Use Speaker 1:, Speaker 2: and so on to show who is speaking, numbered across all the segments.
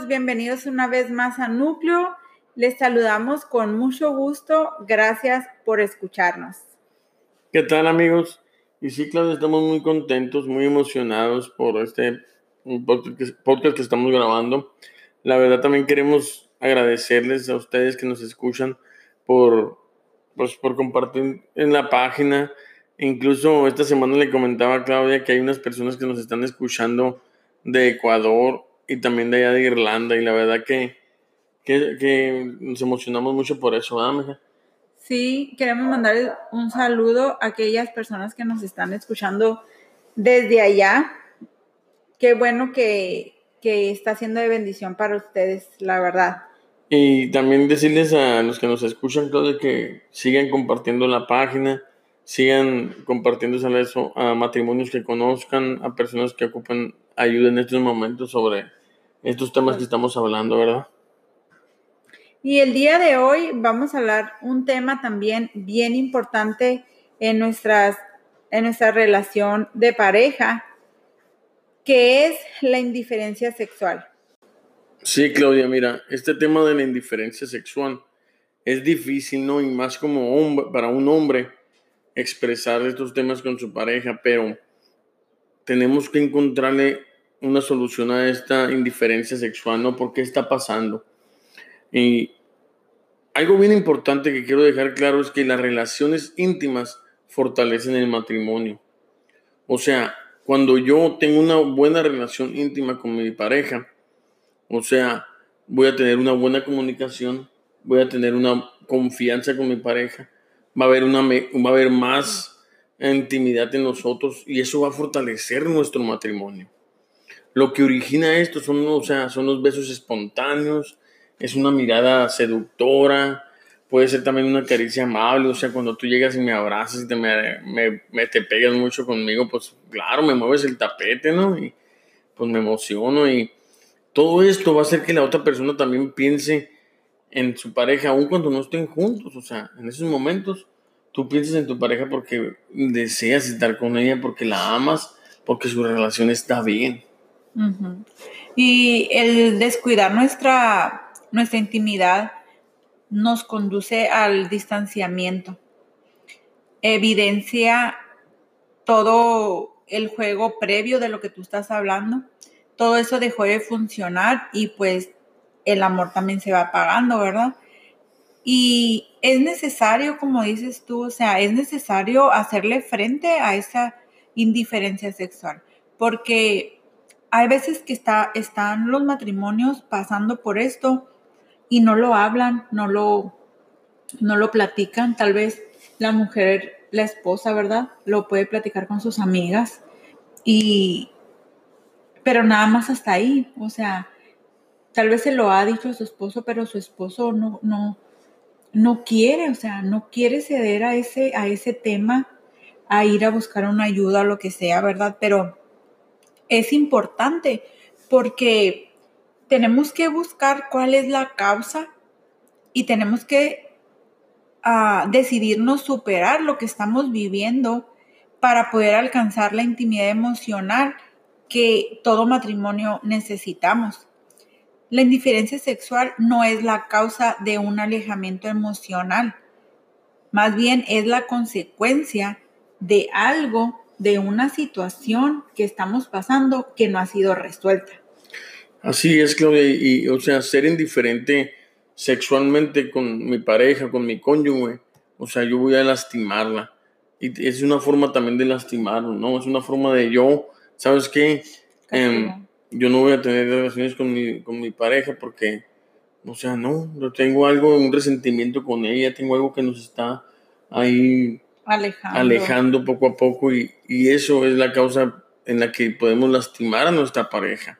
Speaker 1: bienvenidos una vez más a Núcleo. Les saludamos con mucho gusto. Gracias por escucharnos.
Speaker 2: ¿Qué tal amigos? Y sí, claro, estamos muy contentos, muy emocionados por este podcast que estamos grabando. La verdad también queremos agradecerles a ustedes que nos escuchan por, pues, por compartir en la página. Incluso esta semana le comentaba a Claudia que hay unas personas que nos están escuchando de Ecuador y también de allá de Irlanda. Y la verdad que, que, nos emocionamos mucho por eso, ¿verdad, mija?
Speaker 1: Sí, queremos mandar un saludo a aquellas personas que nos están escuchando desde allá. Qué bueno que, que está siendo de bendición para ustedes, la verdad.
Speaker 2: Y también decirles a los que nos escuchan, Claudia, que sigan compartiendo la página, sigan compartiendo eso a matrimonios que conozcan, a personas que ocupan ayuda en estos momentos sobre estos temas que estamos hablando, ¿verdad?
Speaker 1: Y el día de hoy vamos a hablar un tema también bien importante en, nuestras, en nuestra relación de pareja, que es la indiferencia sexual.
Speaker 2: Sí, Claudia, mira, este tema de la indiferencia sexual es difícil, ¿no? Y más como hombre, para un hombre expresar estos temas con su pareja, pero tenemos que encontrarle una solución a esta indiferencia sexual, ¿no? ¿Por qué está pasando? Y algo bien importante que quiero dejar claro es que las relaciones íntimas fortalecen el matrimonio. O sea, cuando yo tengo una buena relación íntima con mi pareja, o sea, voy a tener una buena comunicación, voy a tener una confianza con mi pareja, va a haber, una, va a haber más intimidad en nosotros y eso va a fortalecer nuestro matrimonio. Lo que origina esto son, o sea, son los besos espontáneos, es una mirada seductora, puede ser también una caricia amable, o sea, cuando tú llegas y me abrazas y te, me, te pegas mucho conmigo, pues claro, me mueves el tapete, ¿no? Y pues me emociono y todo esto va a hacer que la otra persona también piense en su pareja, aun cuando no estén juntos, o sea, en esos momentos tú piensas en tu pareja porque deseas estar con ella, porque la amas, porque su relación está bien.
Speaker 1: Y el descuidar nuestra, nuestra intimidad nos conduce al distanciamiento. Evidencia todo el juego previo de lo que tú estás hablando. Todo eso dejó de funcionar y pues el amor también se va apagando, ¿verdad? Y es necesario, como dices tú, o sea, es necesario hacerle frente a esa indiferencia sexual, porque hay veces que está, están los matrimonios pasando por esto y no lo hablan, no lo, no lo platican. Tal vez la mujer, la esposa, ¿verdad? Lo puede platicar con sus amigas y, pero nada más hasta ahí. O sea, tal vez se lo ha dicho a su esposo, pero su esposo no, no, no quiere, o sea, no quiere ceder a ese, a ese tema, a ir a buscar una ayuda o lo que sea, ¿verdad? Pero es importante porque tenemos que buscar cuál es la causa y tenemos que uh, decidirnos superar lo que estamos viviendo para poder alcanzar la intimidad emocional que todo matrimonio necesitamos. La indiferencia sexual no es la causa de un alejamiento emocional, más bien es la consecuencia de algo de una situación que estamos pasando que no ha sido resuelta.
Speaker 2: Así es, Claudia, y, o sea, ser indiferente sexualmente con mi pareja, con mi cónyuge, o sea, yo voy a lastimarla. Y es una forma también de lastimarlo, ¿no? Es una forma de yo, ¿sabes qué? Yo no voy a tener relaciones con mi, con mi pareja porque, o sea, no, yo tengo algo, un resentimiento con ella, tengo algo que nos está ahí alejando, alejando poco a poco y, y eso es la causa en la que podemos lastimar a nuestra pareja.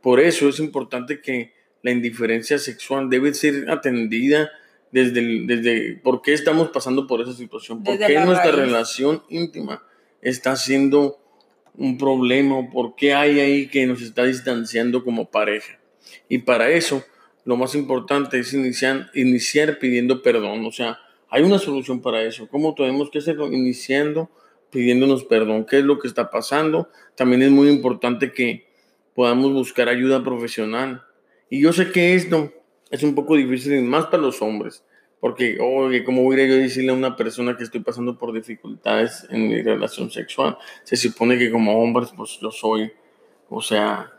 Speaker 2: Por eso es importante que la indiferencia sexual debe ser atendida desde, desde por qué estamos pasando por esa situación, por qué nuestra relación íntima está siendo un problema, por qué hay ahí que nos está distanciando como pareja. Y para eso, lo más importante es iniciar, iniciar pidiendo perdón, o sea, hay una solución para eso. ¿Cómo tenemos que hacerlo? Iniciando pidiéndonos perdón. ¿Qué es lo que está pasando? También es muy importante que podamos buscar ayuda profesional Y yo sé que esto es un poco difícil, más para los hombres, porque, oye, ¿cómo voy a yo decirle a una persona que estoy pasando por dificultades en mi relación sexual? Se supone que como hombre, pues yo soy, o sea,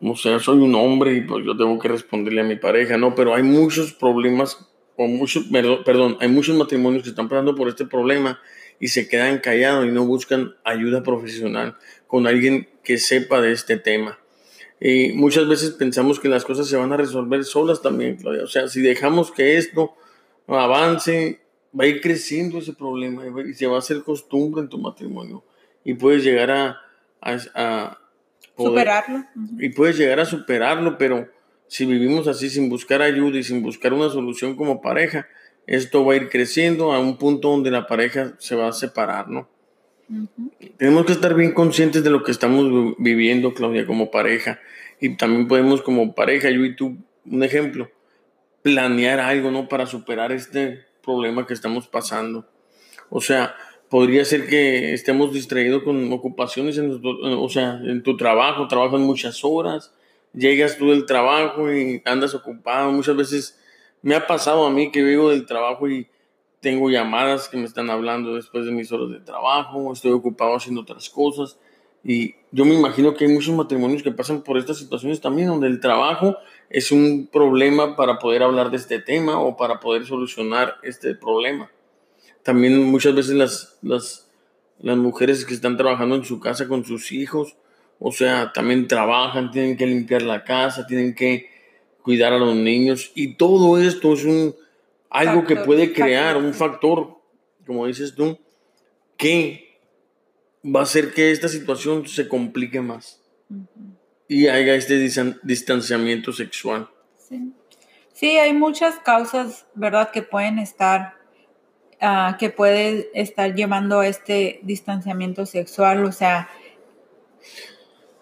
Speaker 2: o sea, soy un hombre y pues yo tengo que responderle a mi pareja, ¿no? Pero hay muchos problemas, o muchos, perdón, hay muchos matrimonios que están pasando por este problema y se quedan callados y no buscan ayuda profesional con alguien que sepa de este tema. Y muchas veces pensamos que las cosas se van a resolver solas también, Claudia. O sea, si dejamos que esto avance, va a ir creciendo ese problema y se va a hacer costumbre en tu matrimonio. Y puedes llegar a, a,
Speaker 1: superarlo.
Speaker 2: Y puedes llegar a superarlo, pero si vivimos así sin buscar ayuda y sin buscar una solución como pareja, esto va a ir creciendo a un punto donde la pareja se va a separar, ¿no? Tenemos que estar bien conscientes de lo que estamos viviendo, Claudia, como pareja. Y también podemos, como pareja, yo y tú, un ejemplo, planear algo, ¿no? Para superar este problema que estamos pasando. O sea, podría ser que estemos distraídos con ocupaciones, en, o sea, en tu trabajo, trabajas muchas horas, llegas tú del trabajo y andas ocupado. Muchas veces me ha pasado a mí que vivo del trabajo y tengo llamadas que me están hablando después de mis horas de trabajo, estoy ocupado haciendo otras cosas. Y yo me imagino que hay muchos matrimonios que pasan por estas situaciones también, donde el trabajo es un problema para poder hablar de este tema o para poder solucionar este problema. También muchas veces las, las, las mujeres que están trabajando en su casa con sus hijos, o sea, también trabajan, tienen que limpiar la casa, tienen que cuidar a los niños y todo esto es un algo que puede crear un factor, como dices tú, que va a hacer que esta situación se complique más y haya este distanciamiento sexual.
Speaker 1: Sí. sí. hay muchas causas, ¿verdad?, que pueden estar, uh, que puede estar llevando a este distanciamiento sexual, o sea...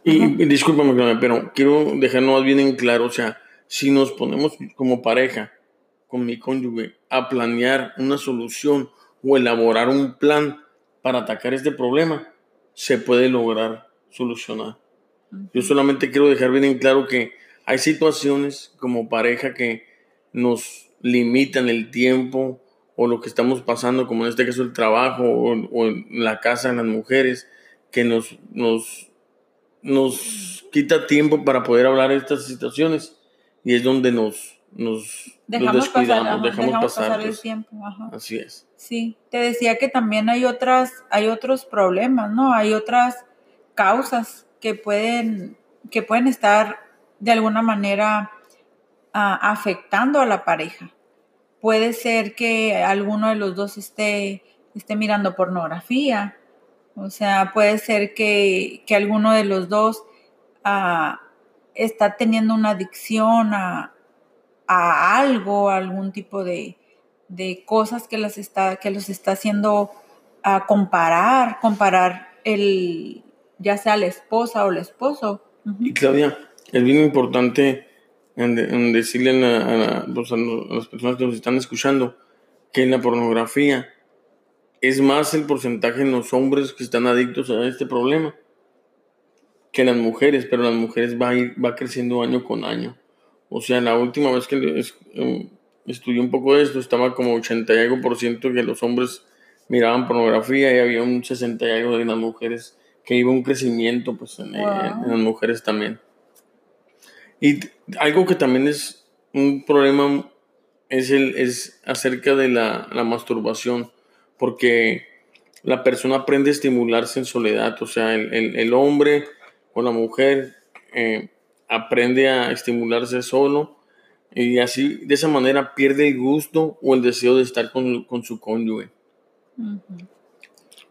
Speaker 2: Y, discúlpame, pero quiero dejarnos más bien en claro, o sea, si nos ponemos como pareja con mi cónyuge a planear una solución o elaborar un plan para atacar este problema, se puede lograr solucionar. Yo solamente quiero dejar bien en claro que hay situaciones como pareja que nos limitan el tiempo o lo que estamos pasando, como en este caso el trabajo o, en la casa en las mujeres, que nos, nos, nos quita tiempo para poder hablar de estas situaciones y es donde nos, nos,
Speaker 1: dejamos pasar, dejamos, pasar, el pues. tiempo.
Speaker 2: Así es.
Speaker 1: Sí, te decía que también hay otras, hay otros problemas, ¿no? Hay otras causas que pueden, que pueden estar de alguna manera ah, afectando a la pareja. Puede ser que alguno de los dos esté, esté mirando pornografía, o sea, puede ser que, que alguno de los dos uh, está teniendo una adicción a, a algo, algún tipo de, cosas que, las está, que los está haciendo a comparar, comparar el, ya sea la esposa o el esposo.
Speaker 2: Y Claudia, es bien importante en, decirle pues, a, las personas que nos están escuchando que en la pornografía es más el porcentaje en los hombres que están adictos a este problema que en las mujeres, pero las mujeres va, va creciendo año con año. O sea, la última vez que em, estudié un poco de esto, estaba como 80 y algo por ciento que los hombres miraban pornografía y había un 60 y algo de las mujeres que iba un crecimiento pues en, las mujeres también. Y algo que también es un problema es, el, es acerca de la, la masturbación, porque la persona aprende a estimularse en soledad, o sea, el, el, el hombre o la mujer eh, aprende a estimularse solo y así de esa manera pierde el gusto o el deseo de estar con, su cónyuge.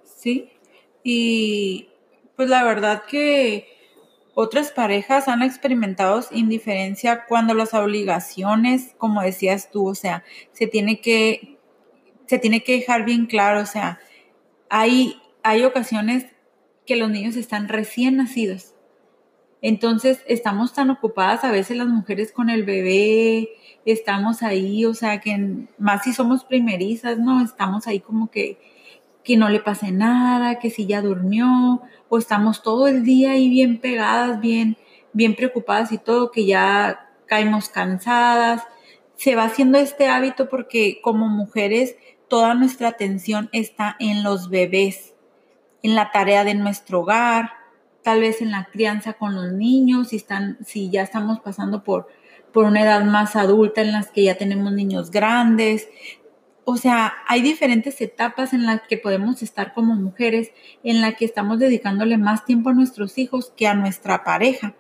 Speaker 1: Sí, y pues la verdad que otras parejas han experimentado indiferencia cuando las obligaciones, como decías tú, o sea, se tiene que, se tiene que dejar bien claro, o sea, hay, hay ocasiones que los niños están recién nacidos entonces, estamos tan ocupadas a veces las mujeres con el bebé, estamos ahí, o sea, que más si somos primerizas, ¿no? Estamos ahí como que, que no le pase nada, que si ya durmió, o estamos todo el día ahí bien pegadas, bien, bien preocupadas y todo, que ya caemos cansadas. Se va haciendo este hábito porque como mujeres toda nuestra atención está en los bebés, en la tarea de nuestro hogar, tal vez en la crianza con los niños, si, están, si ya estamos pasando por, por una edad más adulta en las que ya tenemos niños grandes. O sea, hay diferentes etapas en las que podemos estar como mujeres, en las que estamos dedicándole más tiempo a nuestros hijos que a nuestra pareja.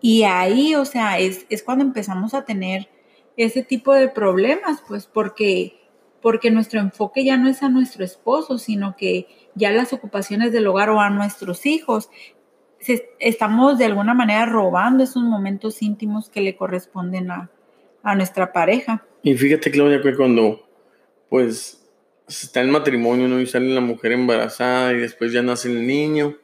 Speaker 1: Y ahí, o sea, es, es cuando empezamos a tener ese tipo de problemas, pues porque, porque nuestro enfoque ya no es a nuestro esposo, sino que ya las ocupaciones del hogar o a nuestros hijos estamos de alguna manera robando esos momentos íntimos que le corresponden a, nuestra pareja.
Speaker 2: Y fíjate, Claudia, que cuando pues está el matrimonio. Y sale la mujer embarazada y después ya nace el niño.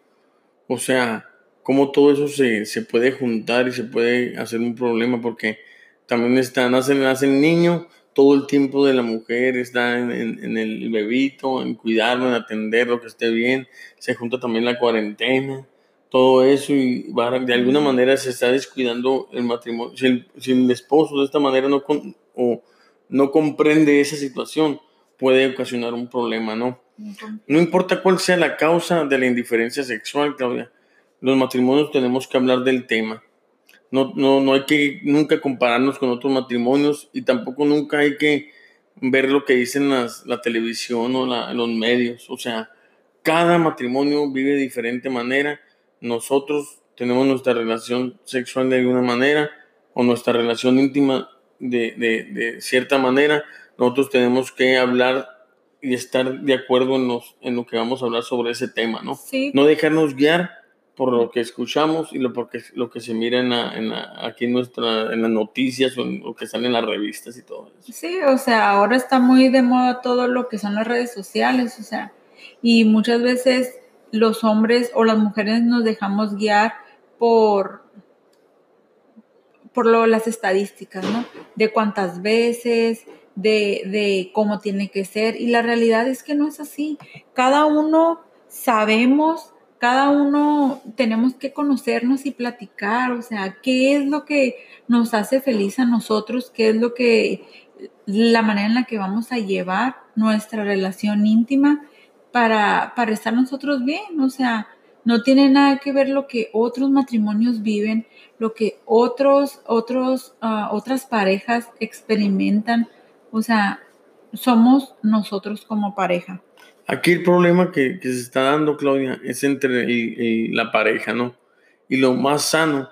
Speaker 2: O sea, cómo todo eso se, puede juntar y se puede hacer un problema porque también está, nace, nace el niño, todo el tiempo de la mujer está en, en, el bebito, en cuidarlo, en atenderlo, que esté bien. Se junta también la cuarentena todo eso y de alguna manera se está descuidando el matrimonio. Si el, esposo de esta manera no, o no comprende esa situación, puede ocasionar un problema, ¿no? No importa cuál sea la causa de la indiferencia sexual, Claudia, los matrimonios tenemos que hablar del tema. No, no, no hay que nunca compararnos con otros matrimonios y tampoco nunca hay que ver lo que dicen las, la televisión o los medios. O sea, cada matrimonio vive de diferente manera nosotros tenemos nuestra relación sexual de alguna manera o nuestra relación íntima de, cierta manera, nosotros tenemos que hablar y estar de acuerdo en, los, en lo que vamos a hablar sobre ese tema, ¿no? No dejarnos guiar por lo que escuchamos y lo, porque, lo que se mira en, en aquí en, nuestra, en las noticias o en lo que sale en las revistas y todo eso.
Speaker 1: Sí, o sea, ahora está muy de moda todo lo que son las redes sociales, o sea, y muchas veces los hombres o las mujeres nos dejamos guiar por, por lo, las estadísticas, ¿no? De cuántas veces, de, de cómo tiene que ser. Y la realidad es que no es así. Cada uno sabemos, cada uno tenemos que conocernos y platicar, o sea, qué es lo que nos hace feliz a nosotros, qué es lo que, la manera en la que vamos a llevar nuestra relación íntima para, para estar nosotros bien, o sea, no tiene nada que ver lo que otros matrimonios viven, lo que otros, otros, ah, otras parejas experimentan, o sea, somos nosotros como pareja.
Speaker 2: Aquí el problema que, se está dando, Claudia, es entre la pareja, ¿no? Y lo más sano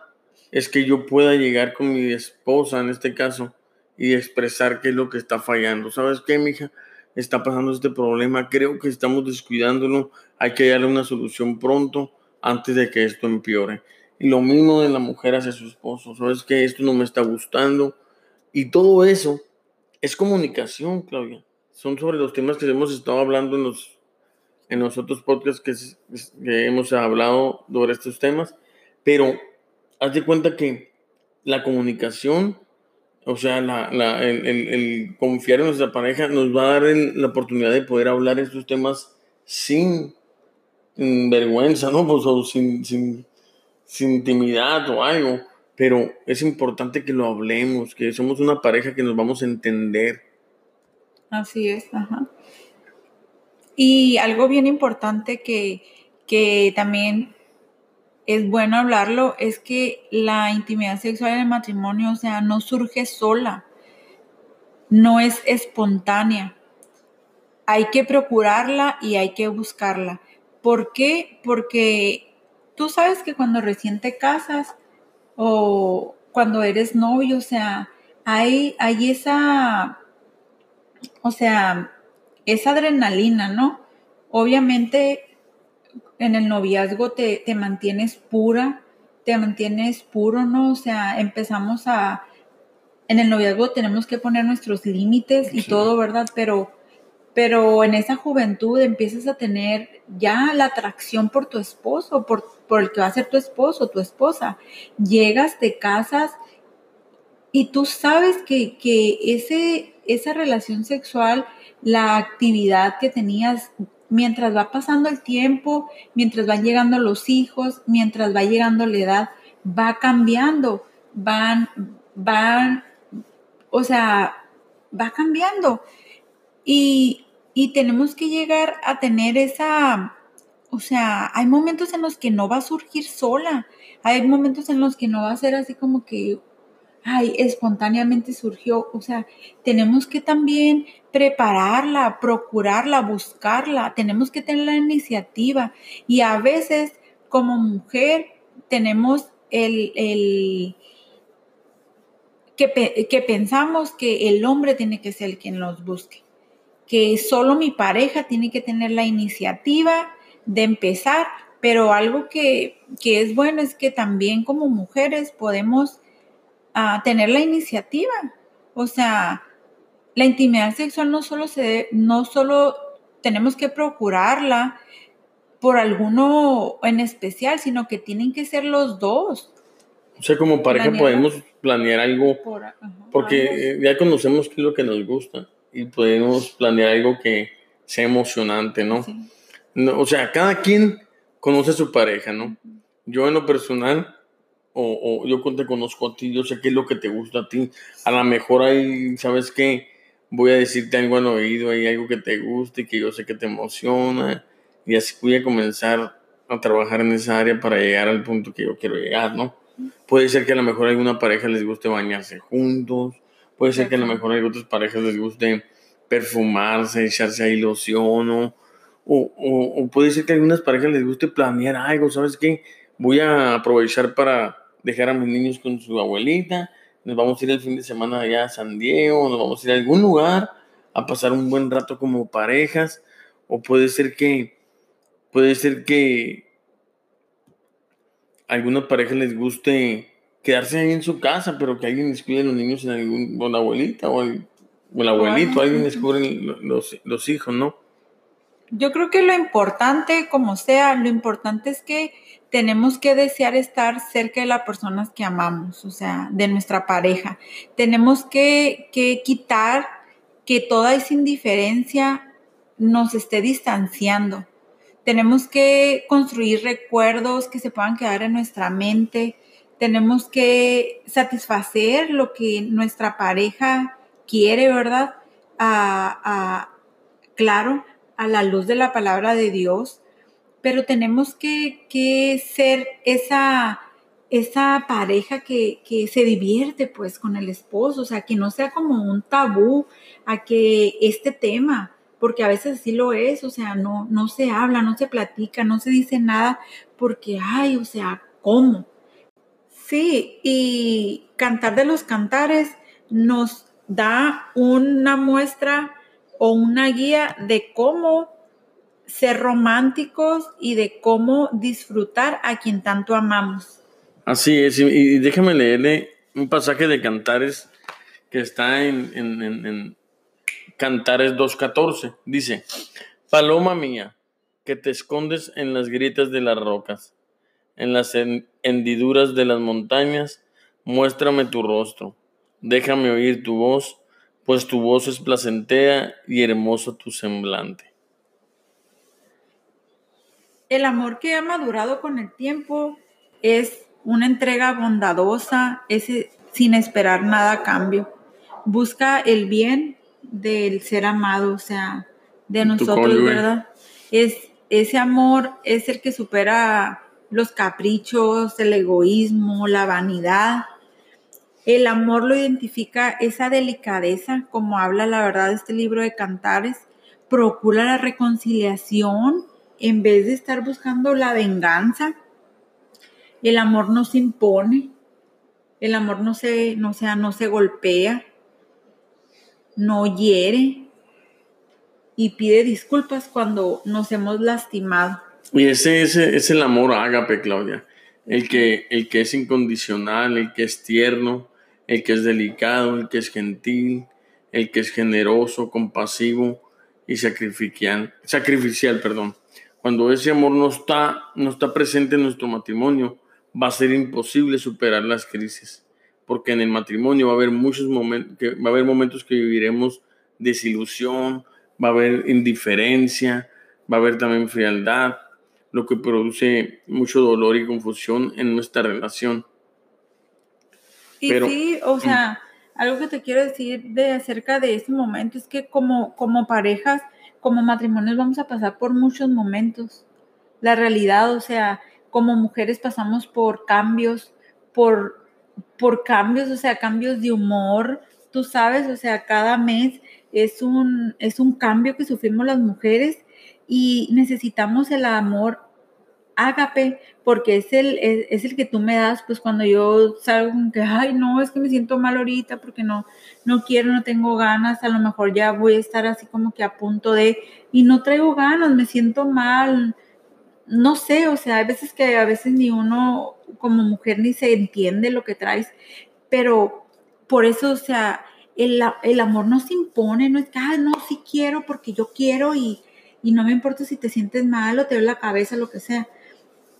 Speaker 2: es que yo pueda llegar con mi esposa, en este caso, y expresar qué es lo que está fallando. ¿Sabes qué, mija? Está pasando este problema, creo que estamos descuidándolo, hay que darle una solución pronto antes de que esto empeore. Y lo mismo de la mujer hacia su esposo, sabes que esto no me está gustando. Y todo eso es comunicación, Claudia. Son sobre los temas que hemos estado hablando en los, en los otros podcasts que, que hemos hablado sobre estos temas. Pero haz de cuenta que la comunicación o sea, el, confiar en nuestra pareja nos va a dar la oportunidad de poder hablar estos temas sin, vergüenza, ¿no? Pues, o sin, sin, intimidad o algo. Pero es importante que lo hablemos, que somos una pareja que nos vamos a entender.
Speaker 1: Así es, ajá. Y algo bien importante que, que también es bueno hablarlo, es que la intimidad sexual en el matrimonio, o sea, no surge sola, no es espontánea. Hay que procurarla y hay que buscarla. ¿Por qué? Porque tú sabes que cuando recién te casas o cuando eres novio, o sea, hay, hay esa, o sea, esa adrenalina, ¿no? Obviamente en el noviazgo te, mantienes pura, te mantienes puro, ¿no? O sea, empezamos a... En el noviazgo tenemos que poner nuestros límites y todo, ¿verdad? Pero, pero en esa juventud empiezas a tener ya la atracción por tu esposo, por, por el que va a ser tu esposo, tu esposa. Llegas, te casas y tú sabes que, que ese, esa relación sexual, la actividad que tenías mientras va pasando el tiempo, mientras van llegando los hijos, mientras va llegando la edad, va cambiando, van, van, o sea, va cambiando. Y, y tenemos que llegar a tener esa, o sea, hay momentos en los que no va a surgir sola, hay momentos en los que no va a ser así como que, ay, espontáneamente surgió, o sea, tenemos que también prepararla, procurarla, buscarla, tenemos que tener la iniciativa. Y a veces como mujer tenemos el, el que, que pensamos que el hombre tiene que ser quien nos busque que solo mi pareja tiene que tener la iniciativa de empezar, pero algo que, es bueno es que también como mujeres podemos ah, tener la iniciativa. O sea, la intimidad sexual no solo se no solo tenemos que procurarla por alguno en especial, sino que tienen que ser los dos.
Speaker 2: O sea, como pareja podemos planear algo, porque ya conocemos qué es lo que nos gusta y podemos planear algo que sea emocionante, ¿no? o sea, cada quien conoce a su pareja, ¿no? Yo en lo personal, o, yo te conozco a ti, yo sé qué es lo que te gusta a ti. A lo mejor ahí, ¿sabes qué? Voy a decirte algo al oído, hay algo que te guste y que yo sé que te emociona. Y así voy a comenzar a trabajar en esa área para llegar al punto que yo quiero llegar, ¿no? Puede ser que a lo mejor a alguna pareja les guste bañarse juntos, Puede ser que a lo mejor a otras parejas les guste perfumarse, echarse ahí loción o, o, puede ser que a algunas parejas les guste planear algo, ¿sabes qué? Voy a aprovechar para dejar a mis niños con su abuelita, nos vamos a ir el fin de semana allá a San Diego, nos vamos a ir a algún lugar a pasar un buen rato como parejas, o puede ser que, puede ser que a algunas parejas les guste quedarse ahí en su casa, pero que alguien les cuide a los niños en algún, con la abuelita o el, abuelito, alguien les cubre los, los hijos, ¿no?
Speaker 1: Yo creo que lo importante, como sea, lo importante es que tenemos que desear estar cerca de las personas que amamos, o sea, de nuestra pareja. Tenemos que, que quitar que toda esa indiferencia nos esté distanciando. Tenemos que construir recuerdos que se puedan quedar en nuestra mente, tenemos que satisfacer lo que nuestra pareja quiere, ¿verdad? A, claro, a la luz de la palabra de Dios, pero tenemos que, ser esa, esa pareja que, que, se divierte pues con el esposo, o sea, que no sea como un tabú a que este tema, porque a veces sí lo es, o sea, no, no se habla, no se platica, no se dice nada, porque, ay, o sea, ¿cómo? Sí, y Cantar de los Cantares nos da una muestra o una guía de cómo ser románticos y de cómo disfrutar a quien tanto amamos.
Speaker 2: Así es, y déjame leerle un pasaje de Cantares que está en, en, en, en Cantares 2.14. Dice, Paloma mía, que te escondes en las grietas de las rocas en las hendiduras de las montañas, muéstrame tu rostro, déjame oír tu voz, pues tu voz es placentera y hermoso tu semblante.
Speaker 1: El amor que ha madurado con el tiempo es una entrega bondadosa, es sin esperar nada a cambio. Busca el bien del ser amado, o sea, de nosotros, ¿verdad? Es ese amor es el que supera los caprichos, el egoísmo, la vanidad. El amor lo identifica esa delicadeza, como habla la verdad este libro de Cantares, procura la reconciliación en vez de estar buscando la venganza. El amor no se impone, el amor no se, no sea, no se golpea, no hiere y pide disculpas cuando nos hemos lastimado.
Speaker 2: Y ese, es el amor ágape, Claudia. El que, el que es incondicional, el que es tierno, el que es delicado, el que es gentil, el que es generoso, compasivo y sacrificial. sacrificial perdón. Cuando ese amor no está, no está presente en nuestro matrimonio, va a ser imposible superar las crisis. Porque en el matrimonio va a haber muchos momentos, que, va a haber momentos que viviremos desilusión, va a haber indiferencia, va a haber también frialdad, lo que produce mucho dolor y confusión en nuestra relación.
Speaker 1: Y sí, o sea, algo que te quiero decir de acerca de este momento es que como, como parejas, como matrimonios vamos a pasar por muchos momentos. La realidad, o sea, como mujeres pasamos por cambios, por, por cambios, o sea, cambios de humor, tú sabes, o sea, cada mes es un, es un cambio que sufrimos las mujeres y necesitamos el amor ágape, porque es el, es, el que tú me das, pues cuando yo salgo con que, ay, no, es que me siento mal ahorita porque no, no quiero, no tengo ganas, a lo mejor ya voy a estar así como que a punto de, y no traigo ganas, me siento mal, no sé, o sea, hay veces que a veces ni uno como mujer ni se entiende lo que traes, pero por eso, o sea, el, el amor no se impone, no es que, no, sí quiero porque yo quiero y, y no me importa si te sientes mal o te duele la cabeza, lo que sea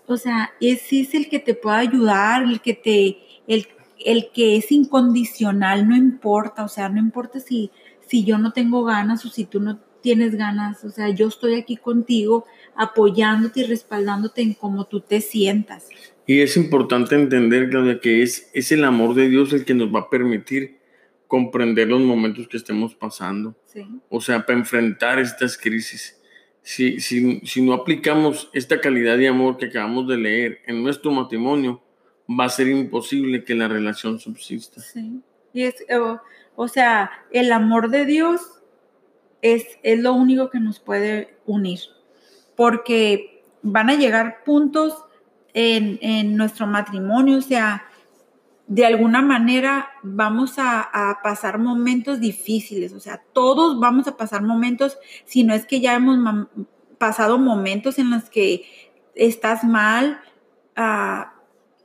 Speaker 1: o sea, ese es el que te puede ayudar, el que te, el, el que es incondicional, no importa, o sea, no importa si, si yo no tengo ganas o si tú no tienes ganas, o sea, yo estoy aquí contigo apoyándote y respaldándote en cómo tú te sientas.
Speaker 2: Y es importante entender, Claudia, que es, es el amor de Dios el que nos va a permitir comprender los momentos que estemos pasando. Sí. O sea, para enfrentar estas crisis si, si, si no aplicamos esta calidad de amor que acabamos de leer en nuestro matrimonio, va a ser imposible que la relación subsista.
Speaker 1: Sí. Y es, o, sea, el amor de Dios es, es lo único que nos puede unir, porque van a llegar puntos en, en nuestro matrimonio, o sea, de alguna manera vamos a, pasar momentos difíciles, o sea, todos vamos a pasar momentos, si no es que ya hemos pasado momentos en los que estás mal, uh,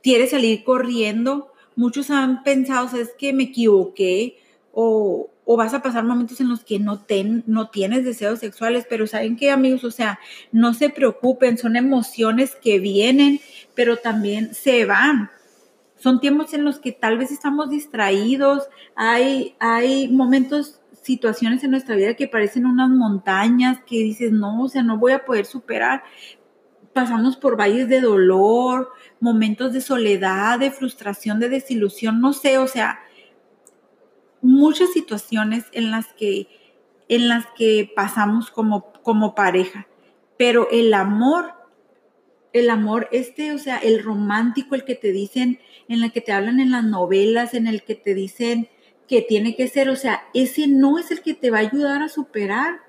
Speaker 1: quieres salir corriendo, muchos han pensado, es que me equivoqué, o, vas a pasar momentos en los que no, ten, no tienes deseos sexuales, pero saben que amigos, o sea, no se preocupen, son emociones que vienen, pero también se van son tiempos en los que tal vez estamos distraídos, hay, hay momentos, situaciones en nuestra vida que parecen unas montañas, que dices, no, o sea, no voy a poder superar. Pasamos por valles de dolor, momentos de soledad, de frustración, de desilusión, no sé, o sea, muchas situaciones en las que, en las que pasamos como, como pareja. Pero el amor el amor este, o sea, el romántico, el que te dicen, en el que te hablan en las novelas, en el que te dicen que tiene que ser, o sea, ese no es el que te va a ayudar a superar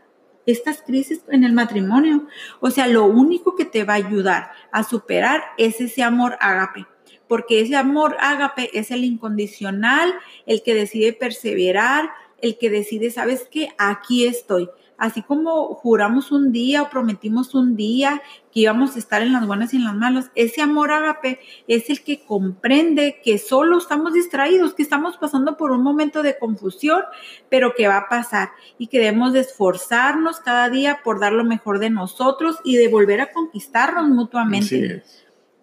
Speaker 1: estas crisis en el matrimonio. O sea, lo único que te va a ayudar a superar es ese amor ágape, porque ese amor ágape es el incondicional, el que decide perseverar, el que decide, ¿sabes qué? Aquí estoy así como juramos un día o prometimos un día que íbamos a estar en las buenas y en las malas, ese amor ágape es el que comprende que solo estamos distraídos, que estamos pasando por un momento de confusión, pero que va a pasar y que debemos de esforzarnos cada día por dar lo mejor de nosotros y de volver a conquistarnos mutuamente.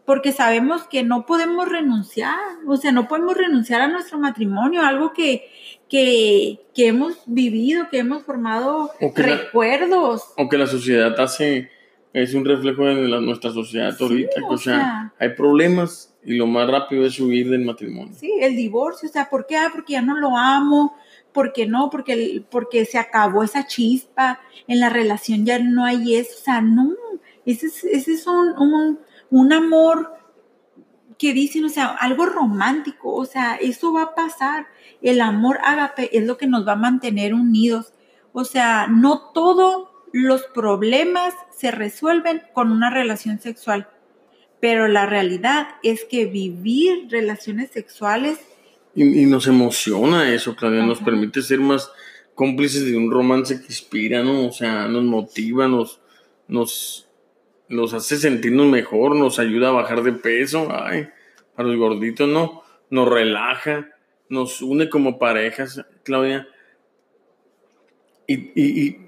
Speaker 1: Porque sabemos que no podemos renunciar, o sea, no podemos renunciar a nuestro matrimonio, algo que, que, hemos vivido, que hemos formado recuerdos.
Speaker 2: o que la sociedad hace, es un reflejo de nuestra sociedad ahorita. O, sea, hay problemas y lo más rápido es huir del matrimonio.
Speaker 1: Sí, el divorcio, o sea, ¿por qué? Ah, porque ya no lo amo, porque no, porque, porque se acabó esa chispa, en la relación ya no hay eso, o sea, no, ese es, ese es un, un, un amor que dicen, o sea, algo romántico, o sea, eso va a pasar el amor ágape es lo que nos va a mantener unidos. O sea, no todos los problemas se resuelven con una relación sexual, pero la realidad es que vivir relaciones sexuales...
Speaker 2: Y, nos emociona eso, Claudia, nos permite ser más cómplices de un romance que inspira, ¿no? O sea, nos motiva, nos, nos, nos hace sentirnos mejor, nos ayuda a bajar de peso, ay, para los gorditos, ¿no? Nos relaja, nos une como parejas, Claudia. Y,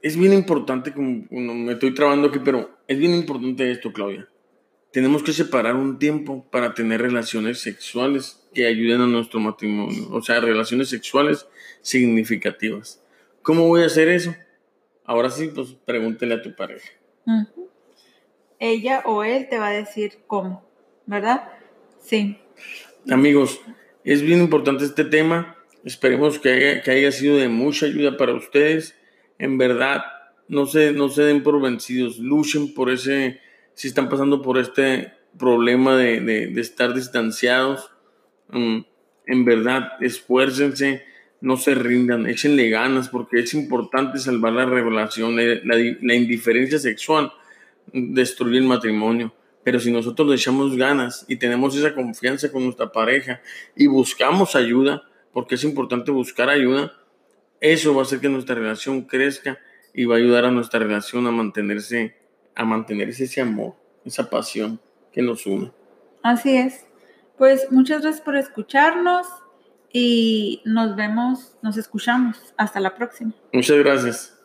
Speaker 2: es bien importante, como me estoy trabando aquí, pero es bien importante esto, Claudia. Tenemos que separar un tiempo para tener relaciones sexuales que ayuden a nuestro matrimonio, o sea, relaciones sexuales significativas. ¿Cómo voy a hacer eso? Ahora sí, pues pregúntele a tu pareja.
Speaker 1: Ella o él te va a decir cómo, ¿verdad? Sí.
Speaker 2: Amigos, es bien importante este tema. Esperemos que haya, que haya sido de mucha ayuda para ustedes. En verdad, no se, no se den por vencidos. Luchen por ese, si están pasando por este problema de, de, estar distanciados. Mm, en verdad, esfuércense, no se rindan, échenle ganas, porque es importante salvar la revelación. La, la indiferencia sexual destruye el matrimonio. Pero si nosotros le echamos ganas y tenemos esa confianza con nuestra pareja y buscamos ayuda, porque es importante buscar ayuda, eso va a hacer que nuestra relación crezca y va a ayudar a nuestra relación a mantenerse, a mantenerse ese amor, esa pasión que nos une.
Speaker 1: Así es. Pues muchas gracias por escucharnos y nos vemos, nos escuchamos. Hasta la próxima.
Speaker 2: Muchas gracias.